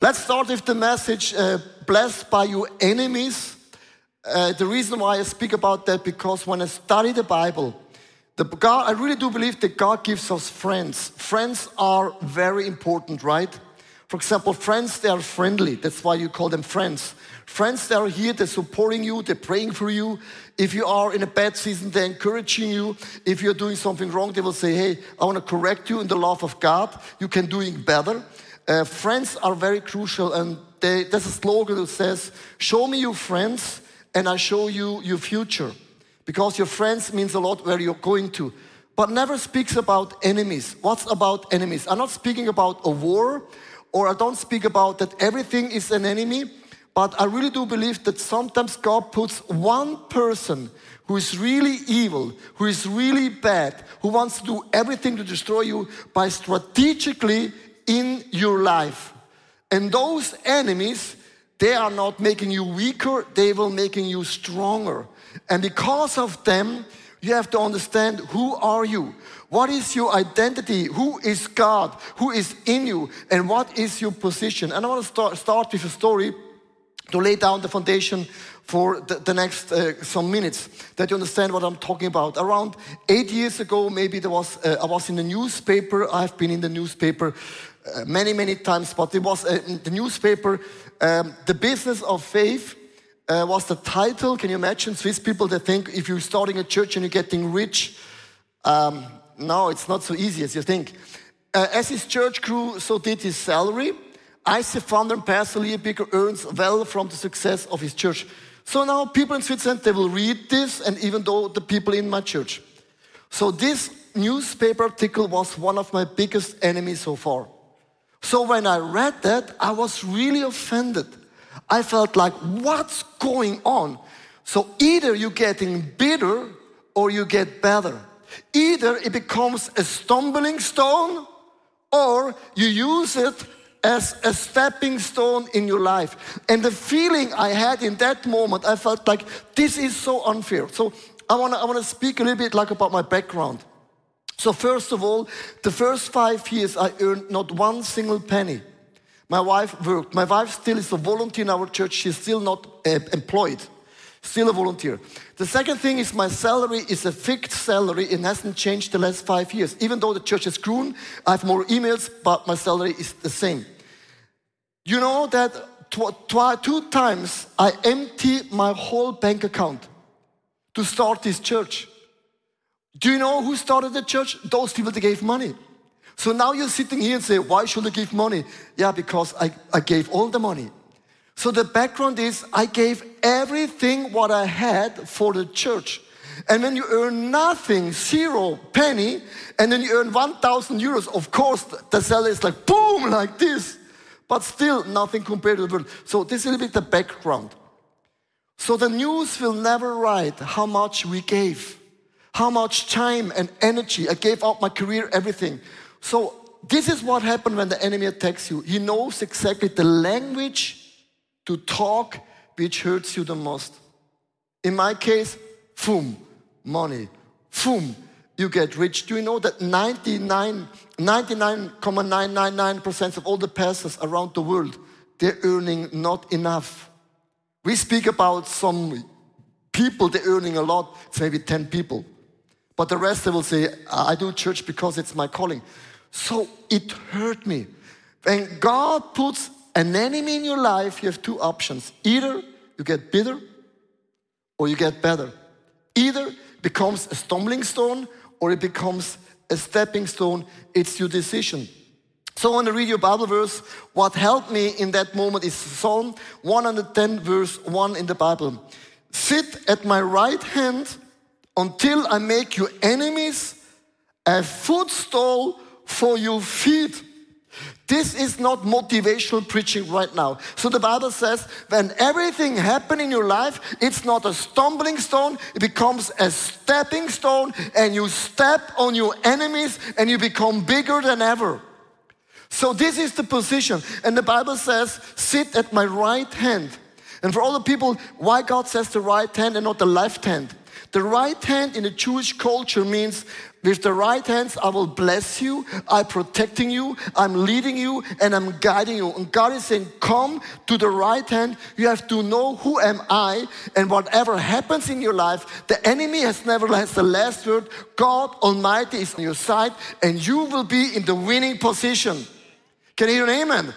Let's start with the message uh, blessed by your enemies. Uh, the reason why I speak about that because when I study the Bible, the God, I really do believe that God gives us friends. Friends are very important, right? For example, friends, they are friendly. That's why you call them friends. Friends, they are here, they're supporting you, they're praying for you. If you are in a bad season, they're encouraging you. If you're doing something wrong, they will say, Hey, I want to correct you in the love of God. You can do it better. Uh, friends are very crucial, and they, there's a slogan that says, Show me your friends, and I show you your future. Because your friends means a lot where you're going to. But never speaks about enemies. What's about enemies? I'm not speaking about a war, or I don't speak about that everything is an enemy. But I really do believe that sometimes God puts one person who is really evil, who is really bad, who wants to do everything to destroy you by strategically in your life. And those enemies, they are not making you weaker, they will making you stronger. And because of them, you have to understand who are you? What is your identity? Who is God? Who is in you? And what is your position? And I want to start, start with a story to lay down the foundation for the, the next uh, some minutes that you understand what I'm talking about. Around eight years ago, maybe there was uh, I was in the newspaper. I've been in the newspaper many many times, but it was uh, in the newspaper. Um, the business of faith uh, was the title. Can you imagine Swiss people that think if you're starting a church and you're getting rich? Um, no, it's not so easy as you think. Uh, as his church grew, so did his salary. ICF founder and pastor Bigger earns well from the success of his church. So now people in Switzerland, they will read this, and even though the people in my church. So this newspaper article was one of my biggest enemies so far. So when I read that, I was really offended. I felt like, what's going on? So either you're getting bitter or you get better. Either it becomes a stumbling stone or you use it as a stepping stone in your life. And the feeling I had in that moment, I felt like this is so unfair. So I want to I wanna speak a little bit like about my background. So first of all, the first five years I earned not one single penny. My wife worked. My wife still is a volunteer in our church. She's still not uh, employed, still a volunteer. The second thing is my salary is a fixed salary. It hasn't changed the last five years. Even though the church has grown, I have more emails, but my salary is the same. You know that tw- tw- two times I emptied my whole bank account to start this church. Do you know who started the church? Those people that gave money. So now you're sitting here and say, why should I give money? Yeah, because I, I gave all the money. So the background is I gave everything what I had for the church. And when you earn nothing, zero penny, and then you earn 1,000 euros, of course, the salary is like boom, like this. But still nothing compared to the world. So this is a little bit the background. So the news will never write how much we gave, how much time and energy. I gave up my career, everything. So this is what happened when the enemy attacks you. He knows exactly the language to talk which hurts you the most. In my case, boom, money. Boom, you get rich. Do you know that 99, 99.999% of all the pastors around the world, they're earning not enough. We speak about some people, they're earning a lot. It's maybe 10 people. But the rest, they will say, I do church because it's my calling. So it hurt me. When God puts an enemy in your life, you have two options. Either you get bitter or you get better. Either becomes a stumbling stone or it becomes a stepping stone. It's your decision. So when I want to read your Bible verse. What helped me in that moment is Psalm 110, verse 1 in the Bible. Sit at my right hand until I make your enemies a footstool for your feet. This is not motivational preaching right now. So the Bible says when everything happens in your life, it's not a stumbling stone, it becomes a stepping stone, and you step on your enemies and you become bigger than ever. So this is the position. And the Bible says, sit at my right hand. And for all the people, why God says the right hand and not the left hand? The right hand in the Jewish culture means with the right hands, I will bless you, I'm protecting you, I'm leading you, and I'm guiding you. And God is saying, Come to the right hand. You have to know who am I, and whatever happens in your life, the enemy has never has the last word. God Almighty is on your side, and you will be in the winning position. Can you hear an amen?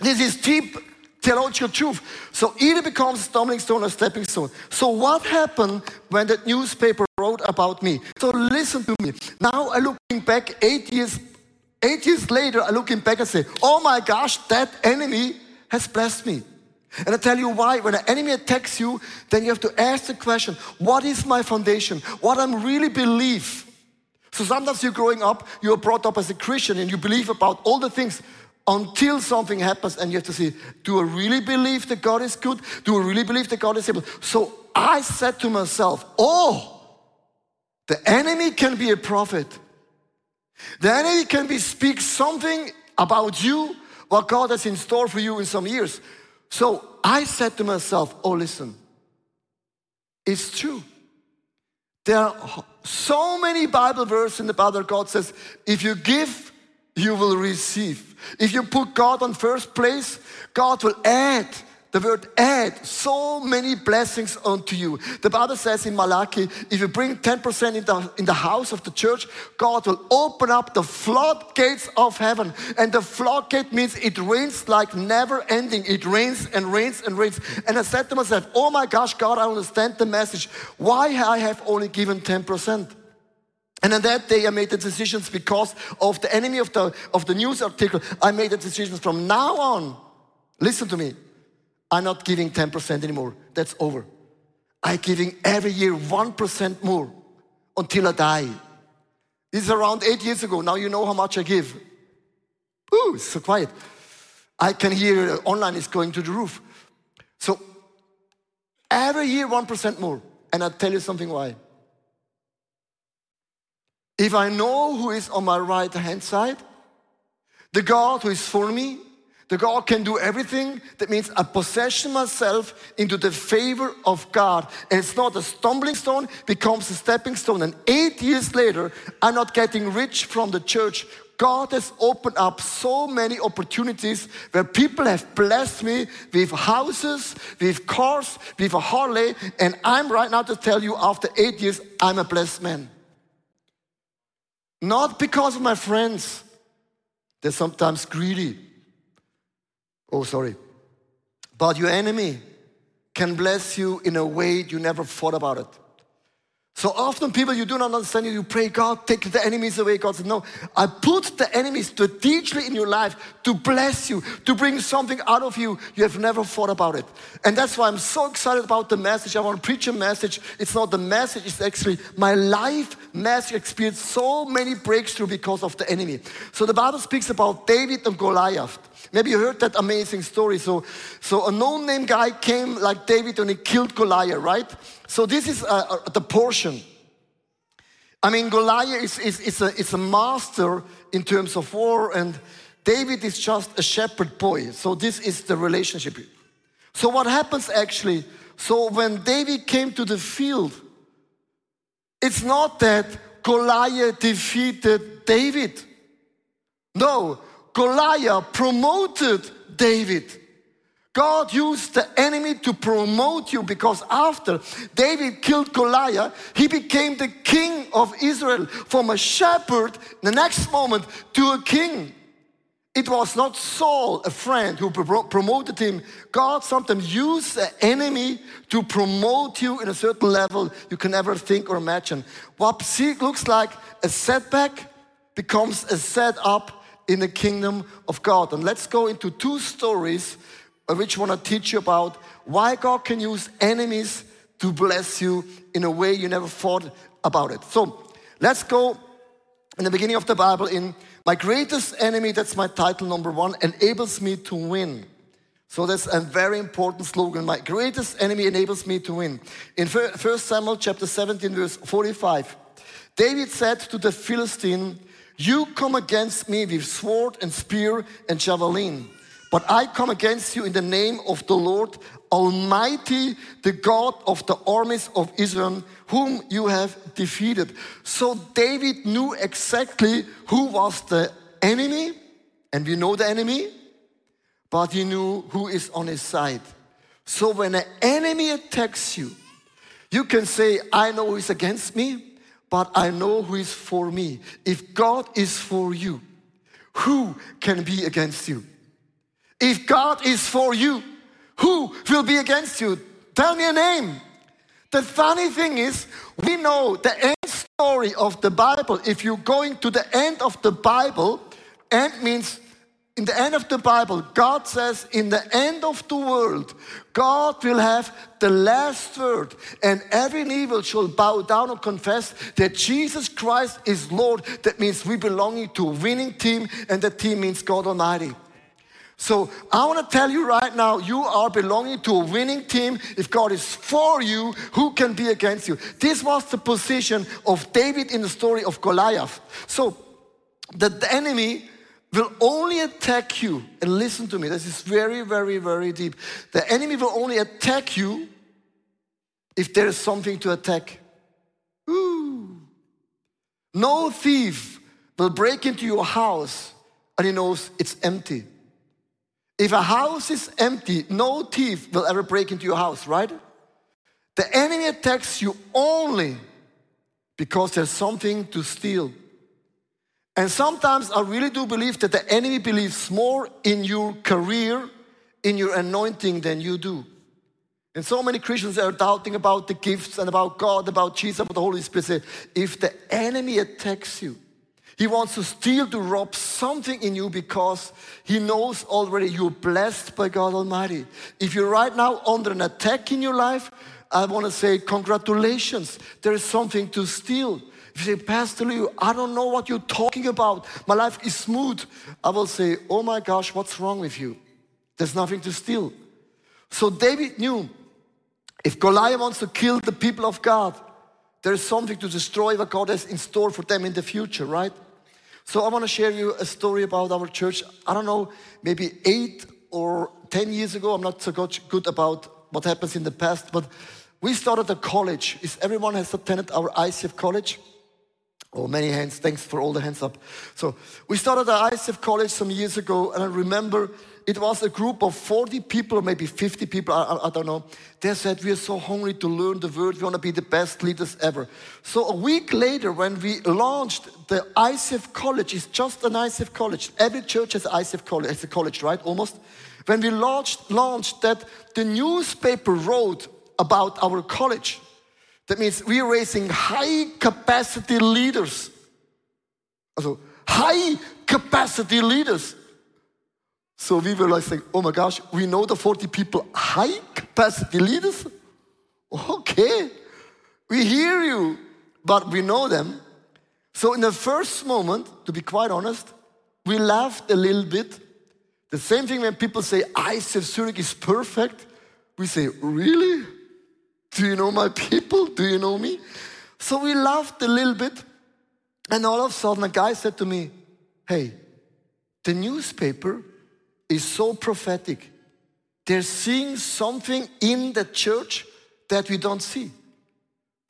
This is deep theological truth. So either becomes a stumbling stone or stepping stone. So what happened when that newspaper wrote about me? So listen to me. Now I'm looking back eight years, eight years later, I'm looking back and say, oh my gosh, that enemy has blessed me. And I tell you why. When an enemy attacks you, then you have to ask the question, what is my foundation? What I'm really believe? So sometimes you're growing up, you're brought up as a Christian and you believe about all the things until something happens and you have to say, do I really believe that God is good? Do I really believe that God is able? So I said to myself, oh, the enemy can be a prophet. The enemy can be speak something about you, what God has in store for you in some years. So I said to myself, oh, listen, it's true. There are so many Bible verses in the Bible God says, if you give, you will receive. If you put God on first place, God will add the word add so many blessings unto you. The Bible says in Malachi, if you bring 10% in the, in the house of the church, God will open up the floodgates of heaven. And the floodgate means it rains like never ending. It rains and rains and rains. And I said to myself, oh my gosh, God, I understand the message. Why I have only given 10%? And on that day, I made the decisions because of the enemy of the, of the news article. I made the decisions from now on. Listen to me. I'm not giving 10% anymore. That's over. I'm giving every year 1% more until I die. This is around eight years ago. Now you know how much I give. Ooh, so quiet. I can hear uh, online is going to the roof. So every year 1% more. And I'll tell you something why. If I know who is on my right hand side, the God who is for me, the God can do everything. That means I possession myself into the favor of God. And it's not a stumbling stone, becomes a stepping stone. And eight years later, I'm not getting rich from the church. God has opened up so many opportunities where people have blessed me with houses, with cars, with a Harley. And I'm right now to tell you, after eight years, I'm a blessed man. Not because of my friends. They're sometimes greedy. Oh, sorry. But your enemy can bless you in a way you never thought about it. So often people you do not understand, you pray, God, take the enemies away. God said, no, I put the enemies strategically in your life to bless you, to bring something out of you you have never thought about it. And that's why I'm so excited about the message. I want to preach a message. It's not the message, it's actually my life message experienced so many breakthrough because of the enemy. So the Bible speaks about David and Goliath. Maybe you heard that amazing story. So, so a known name guy came like David and he killed Goliath, right? So this is uh, uh, the portion. I mean, Goliath is, is, is, a, is a master in terms of war, and David is just a shepherd boy. So this is the relationship. So what happens actually? So when David came to the field, it's not that Goliath defeated David. No, Goliath promoted David. God used the enemy to promote you because after David killed Goliath, he became the king of Israel from a shepherd the next moment to a king. It was not Saul, a friend, who promoted him. God sometimes uses the enemy to promote you in a certain level you can never think or imagine. What looks like a setback becomes a setup in the kingdom of God. And let's go into two stories uh, which I want to teach you about why God can use enemies to bless you in a way you never thought about it. So let's go in the beginning of the Bible in my greatest enemy, that's my title number one, enables me to win. So that's a very important slogan. My greatest enemy enables me to win. In 1 Samuel chapter 17, verse 45, David said to the Philistine, you come against me with sword and spear and javelin, but I come against you in the name of the Lord Almighty, the God of the armies of Israel, whom you have defeated. So David knew exactly who was the enemy, and we know the enemy, but he knew who is on his side. So when an enemy attacks you, you can say, I know who is against me, but I know who is for me. If God is for you, who can be against you? If God is for you, who will be against you? Tell me a name. The funny thing is, we know the end story of the Bible. If you're going to the end of the Bible, end means in the end of the Bible, God says, in the end of the world, God will have the last word, and every will shall bow down and confess that Jesus Christ is Lord. That means we belong to a winning team, and the team means God Almighty. So I want to tell you right now, you are belonging to a winning team. If God is for you, who can be against you? This was the position of David in the story of Goliath. So the enemy will only attack you, and listen to me, this is very, very, very deep. The enemy will only attack you if there is something to attack. Ooh. No thief will break into your house and he knows it's empty. If a house is empty, no thief will ever break into your house, right? The enemy attacks you only because there's something to steal. And sometimes I really do believe that the enemy believes more in your career, in your anointing than you do. And so many Christians are doubting about the gifts and about God, about Jesus, about the Holy Spirit. If the enemy attacks you, he wants to steal, to rob something in you because he knows already you're blessed by God Almighty. If you're right now under an attack in your life, I want to say, congratulations. There is something to steal. If you say, Pastor Leo, I don't know what you're talking about. My life is smooth. I will say, Oh my gosh, what's wrong with you? There's nothing to steal. So David knew if Goliath wants to kill the people of God, there is something to destroy what God has in store for them in the future, right? So I want to share you a story about our church. I don't know, maybe eight or 10 years ago, I'm not so good about what happens in the past, but we started a college. Is everyone has attended our ICF college? Oh, many hands. Thanks for all the hands up. So we started at ICF College some years ago, and I remember it was a group of 40 people, maybe 50 people, I, I, don't know. They said, We are so hungry to learn the word. We want to be the best leaders ever. So a week later, when we launched the ICF College, it's just an ICF College. Every church has ICF College, it's a college, right? Almost. When we launched, launched that, the newspaper wrote about our college. That means we're raising high capacity leaders. Also, high capacity leaders. So we were like saying, oh my gosh, we know the 40 people, high capacity leaders? Okay, we hear you, but we know them. So in the first moment, to be quite honest, we laughed a little bit. The same thing when people say ICF Zurich is perfect, we say, really? Do you know my people? Do you know me? So we laughed a little bit, and all of a sudden, a guy said to me, Hey, the newspaper is so prophetic. They're seeing something in the church that we don't see.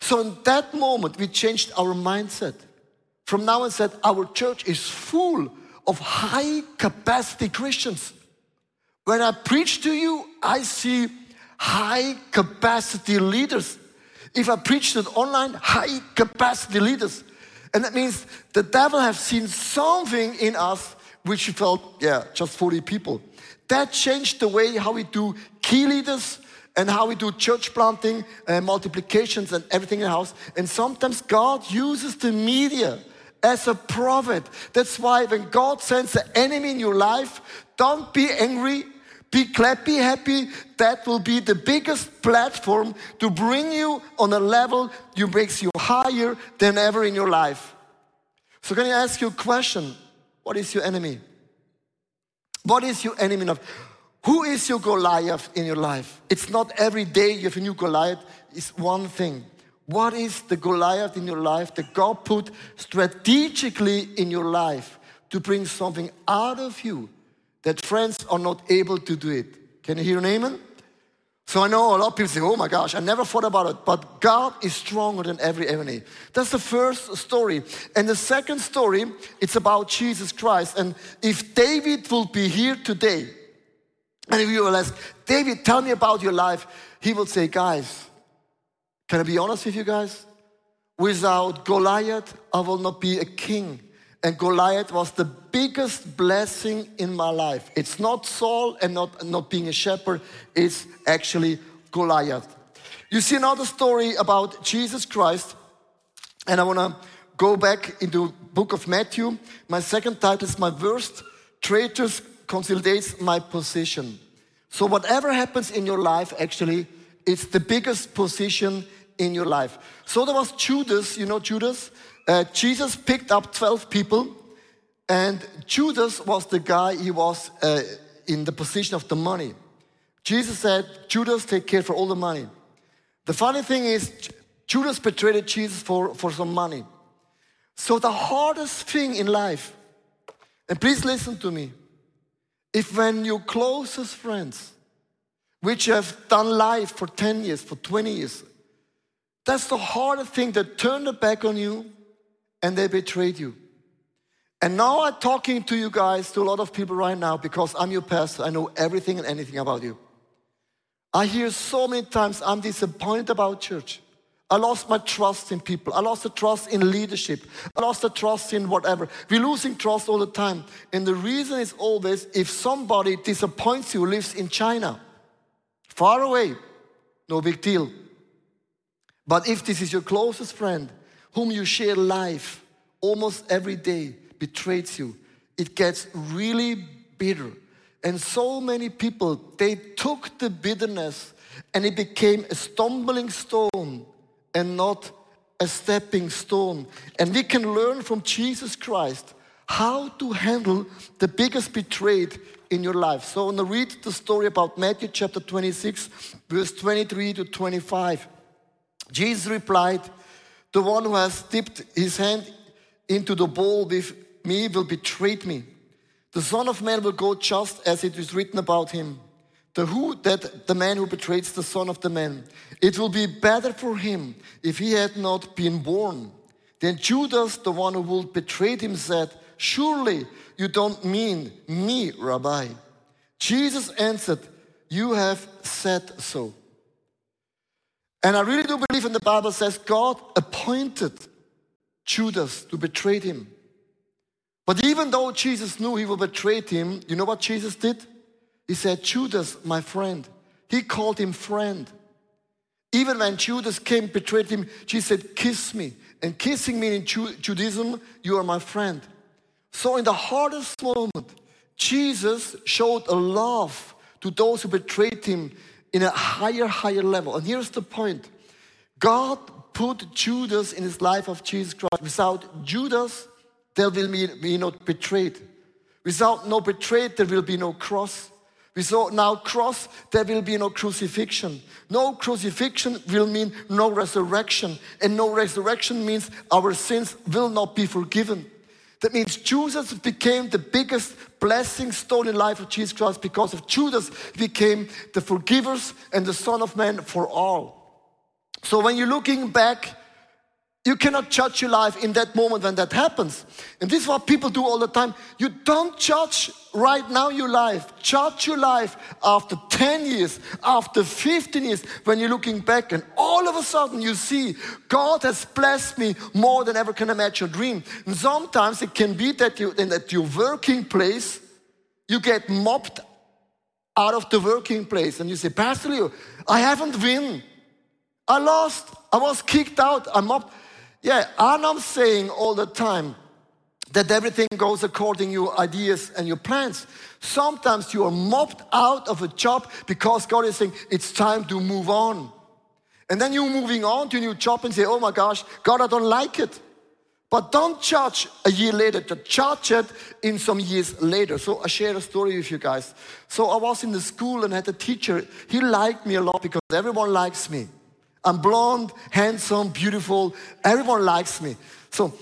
So, in that moment, we changed our mindset. From now on, said, Our church is full of high capacity Christians. When I preach to you, I see high capacity leaders. If I preach it online, high capacity leaders. And that means the devil has seen something in us which he felt, yeah, just 40 people. That changed the way how we do key leaders and how we do church planting and multiplications and everything in the house. And sometimes God uses the media as a prophet. That's why when God sends an enemy in your life, don't be angry, be clappy happy. That will be the biggest platform to bring you on a level that makes you higher than ever in your life. So, can I ask you a question? What is your enemy? What is your enemy? Of? Who is your Goliath in your life? It's not every day you have a new Goliath, it's one thing. What is the Goliath in your life that God put strategically in your life to bring something out of you that friends are not able to do it. Can you hear an amen? So I know a lot of people say, oh my gosh, I never thought about it. But God is stronger than every enemy. That's the first story. And the second story, it's about Jesus Christ. And if David will be here today, and if you will ask, David, tell me about your life, he will say, guys, can I be honest with you guys? Without Goliath, I will not be a king. And Goliath was the biggest blessing in my life. It's not Saul and not, not being a shepherd, it's actually Goliath. You see another story about Jesus Christ, and I want to go back into the book of Matthew. My second title is My Worst Traitors Consolidates My Position. So whatever happens in your life, actually, it's the biggest position in your life. So there was Judas, you know Judas? Uh, Jesus picked up 12 people, and Judas was the guy, he was uh, in the position of the money. Jesus said, Judas, take care for all the money. The funny thing is, Judas betrayed Jesus for, for some money. So the hardest thing in life, and please listen to me, if when your closest friends, which have done life for 10 years, for 20 years, that's the hardest thing that turn their back on you and they betrayed you. And now I'm talking to you guys, to a lot of people right now, because I'm your pastor. I know everything and anything about you. I hear so many times I'm disappointed about church. I lost my trust in people. I lost the trust in leadership. I lost the trust in whatever. We're losing trust all the time. And the reason is always if somebody disappoints you, lives in China, far away, no big deal. But if this is your closest friend, whom you share life almost every day betrays you, it gets really bitter. And so many people, they took the bitterness and it became a stumbling stone and not a stepping stone. And we can learn from Jesus Christ how to handle the biggest betrayed in your life. So I'm going to read the story about Matthew chapter 26, verse 23 to 25. Jesus replied, the one who has dipped his hand into the bowl with me will betray me. The Son of Man will go just as it is written about him. The who that the man who betrays the Son of the Man. It will be better for him if he had not been born. Then Judas, the one who will betray him, said, Surely you don't mean me, Rabbi. Jesus answered, You have said so. And I really do believe in the Bible says God appointed Judas to betray him. But even though Jesus knew he would betray him, you know what Jesus did? He said, Judas, my friend. He called him friend. Even when Judas came, betrayed him, Jesus said, Kiss me. And kissing me in Judaism, you are my friend. So, in the hardest moment, Jesus showed a love to those who betrayed him in a higher, higher level. And here's the point God put Judas in his life of Jesus Christ. Without Judas, there will be, be no betrayed. Without no betrayed, there will be no cross. Without now cross, there will be no crucifixion. No crucifixion will mean no resurrection. And no resurrection means our sins will not be forgiven. That means Judas became the biggest blessing stone in life of Jesus Christ because of Judas became the forgivers and the Son of Man for all. So when you're looking back you cannot judge your life in that moment when that happens. And this is what people do all the time. You don't judge right now your life. Judge your life after 10 years, after 15 years, when you're looking back and all of a sudden you see God has blessed me more than ever can imagine dream. And sometimes it can be that you in that your working place, you get mobbed out of the working place and you say, Pastor Leo, I haven't win. I lost. I was kicked out. I'm mobbed. Yeah, and I'm saying all the time that everything goes according to your ideas and your plans. Sometimes you are mobbed out of a job because God is saying it's time to move on. And then you're moving on to a new job and say, oh my gosh, God, I don't like it. But don't judge a year later, to judge it in some years later. So I share a story with you guys. So I was in the school and had a teacher. He liked me a lot because everyone likes me. I'm blonde, handsome, beautiful. Everyone likes me. So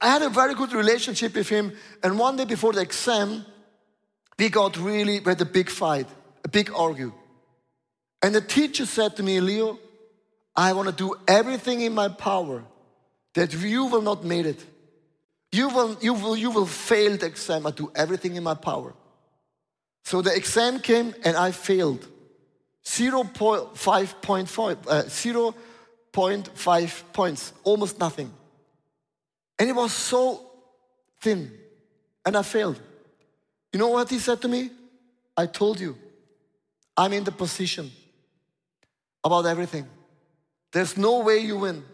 I had a very good relationship with him. And one day before the exam, we got really, we had a big fight, a big argue. And the teacher said to me, Leo, I want to do everything in my power that you will not make it. You will, you will, you will fail the exam. I do everything in my power. So the exam came and I failed. 0.5, uh, 0.5 points, almost nothing. And it was so thin. And I failed. You know what he said to me? I told you, I'm in the position about everything. There's no way you win.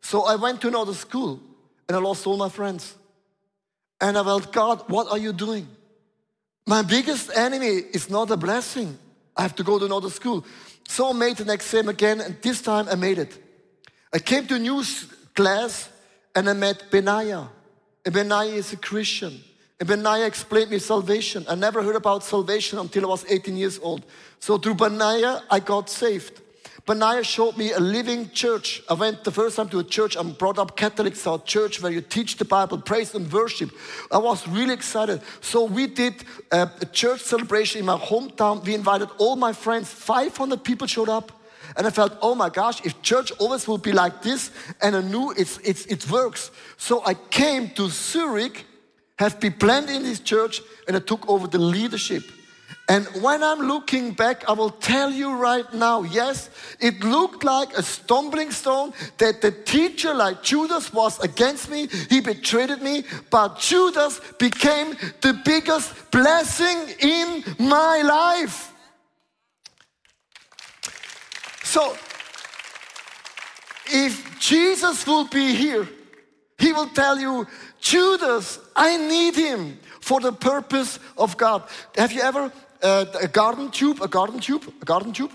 So I went to another school and I lost all my friends. And I felt, God, what are you doing? My biggest enemy is not a blessing. I have to go to another school. So I made the next exam again, and this time I made it. I came to a new class and I met Benaiah. And is a Christian. And explained me salvation. I never heard about salvation until I was 18 years old. So through Benaiah, I got saved. Benaiah showed me a living church. I went the first time to a church. I'm brought up Catholic, so church where you teach the Bible, praise and worship. I was really excited. So we did a, a church celebration in my hometown. We invited all my friends. 500 people showed up. And I felt, oh my gosh, if church always will be like this, and I knew it's, it's, it works. So I came to Zurich, have been planted in this church, and I took over the leadership. And when I'm looking back, I will tell you right now yes, it looked like a stumbling stone that the teacher, like Judas, was against me. He betrayed me, but Judas became the biggest blessing in my life. So, if Jesus will be here, he will tell you, Judas, I need him for the purpose of God. Have you ever uh, a garden tube, a garden tube, a garden tube.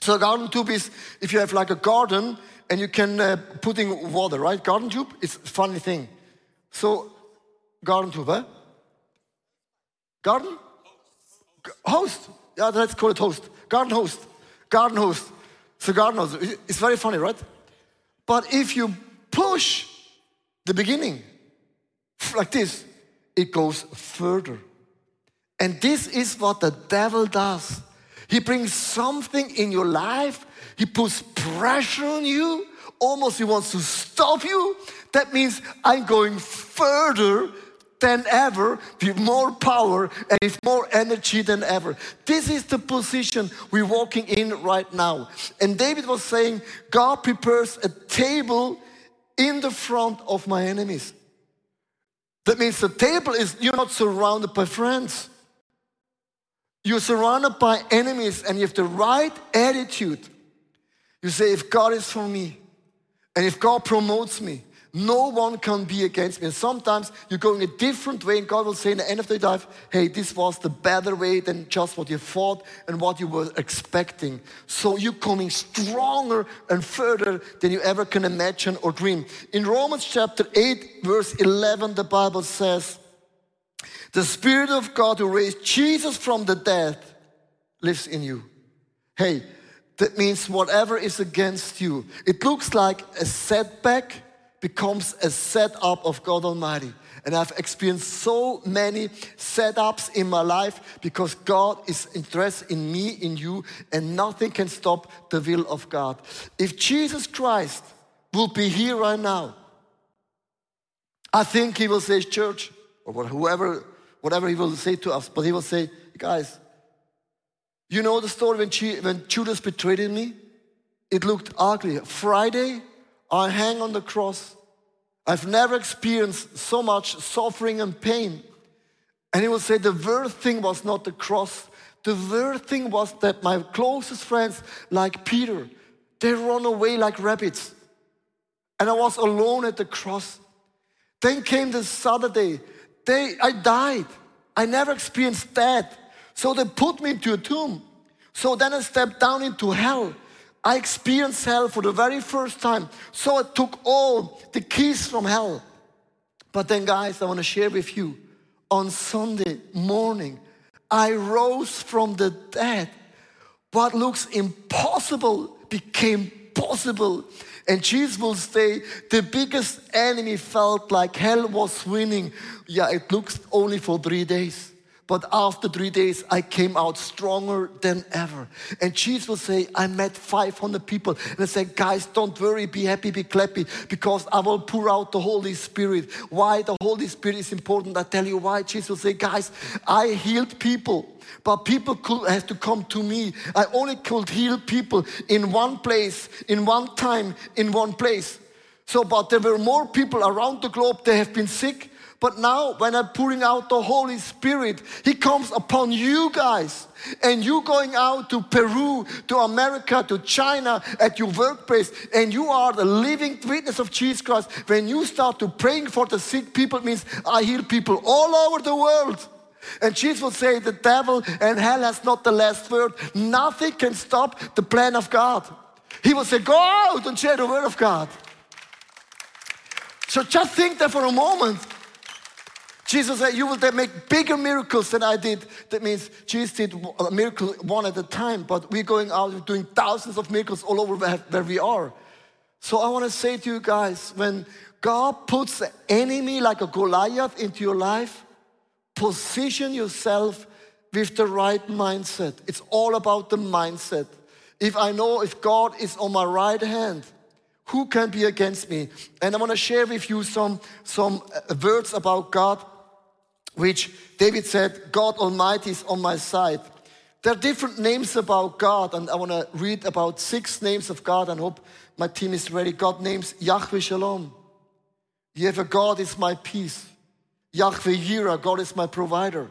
So a garden tube is if you have like a garden and you can uh, put in water, right? Garden tube is a funny thing. So garden tube, eh? Garden? Host. Yeah, let's call it host. Garden host. Garden host. So garden host. It's very funny, right? But if you push the beginning like this, it goes further. And this is what the devil does. He brings something in your life, he puts pressure on you, almost he wants to stop you. That means I'm going further than ever with more power and with more energy than ever. This is the position we're walking in right now. And David was saying, God prepares a table in the front of my enemies. That means the table is, you're not surrounded by friends. You're surrounded by enemies and you have the right attitude. You say, if God is for me and if God promotes me, no one can be against me. And sometimes you're going a different way, and God will say in the end of the life, hey, this was the better way than just what you thought and what you were expecting. So you're coming stronger and further than you ever can imagine or dream. In Romans chapter 8, verse 11, the Bible says, the Spirit of God who raised Jesus from the dead lives in you. Hey, that means whatever is against you, it looks like a setback becomes a setup of God Almighty. And I've experienced so many setups in my life because God is interested in me, in you, and nothing can stop the will of God. If Jesus Christ will be here right now, I think he will say, Church, or whoever whatever he will say to us, but he will say, guys, you know the story when, when Judas betrayed me? It looked ugly. Friday, I hang on the cross. I've never experienced so much suffering and pain. And he will say the worst thing was not the cross. The worst thing was that my closest friends, like Peter, they run away like rabbits. And I was alone at the cross. Then came the Saturday they, I died. I never experienced death. So they put me into a tomb. So then I stepped down into hell. I experienced hell for the very first time. So I took all the keys from hell. But then, guys, I want to share with you on Sunday morning, I rose from the dead. What looks impossible became possible. And Jesus will say, the biggest enemy felt like hell was winning. Yeah, it looks only for three days. But after three days, I came out stronger than ever. And Jesus will say, I met 500 people. And I said, guys, don't worry, be happy, be clappy, because I will pour out the Holy Spirit. Why the Holy Spirit is important, I tell you why. Jesus will say, guys, I healed people. But people could have to come to me. I only could heal people in one place, in one time, in one place. So, but there were more people around the globe that have been sick but now, when I'm pouring out the Holy Spirit, He comes upon you guys. And you going out to Peru, to America, to China, at your workplace, and you are the living witness of Jesus Christ. When you start to praying for the sick people, means I heal people all over the world. And Jesus will say, The devil and hell has not the last word. Nothing can stop the plan of God. He will say, Go out and share the word of God. So just think that for a moment. Jesus said, You will make bigger miracles than I did. That means Jesus did a miracle one at a time, but we're going out doing thousands of miracles all over where we are. So I want to say to you guys when God puts an enemy like a Goliath into your life, position yourself with the right mindset. It's all about the mindset. If I know if God is on my right hand, who can be against me? And I want to share with you some, some uh, words about God which David said, God Almighty is on my side. There are different names about God, and I want to read about six names of God and hope my team is ready. God names Yahweh Shalom. Yahweh God is my peace. Yahweh Yireh, God is my provider.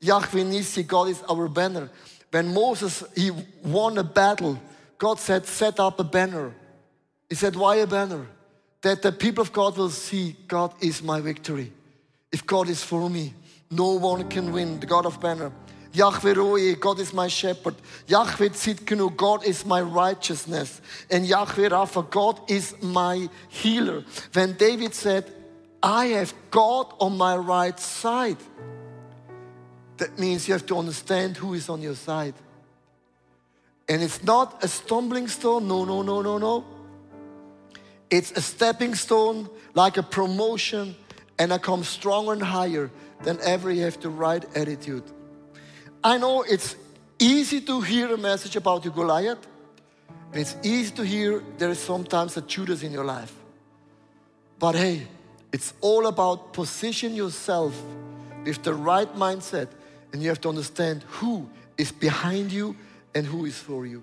Yahweh Nissi, God is our banner. When Moses, he won a battle, God said, set up a banner. He said, why a banner? That the people of God will see God is my victory. If God is for me, no one can win. The God of banner. Yahweh Roi, God is my shepherd. Yahweh Tzidkenu, God is my righteousness. And Yahweh Rapha, God is my healer. When David said, I have God on my right side, that means you have to understand who is on your side. And it's not a stumbling stone, no, no, no, no, no. It's a stepping stone, like a promotion, and I come stronger and higher than ever you have the right attitude. I know it's easy to hear a message about your Goliath. It's easy to hear there is sometimes a Judas in your life. But hey, it's all about position yourself with the right mindset and you have to understand who is behind you and who is for you.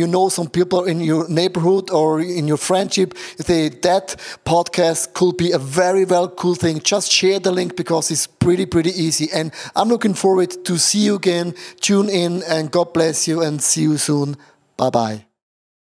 you know some people in your neighborhood or in your friendship, say that podcast could be a very well cool thing. Just share the link because it's pretty, pretty easy. And I'm looking forward to see you again. Tune in and God bless you and see you soon. Bye bye.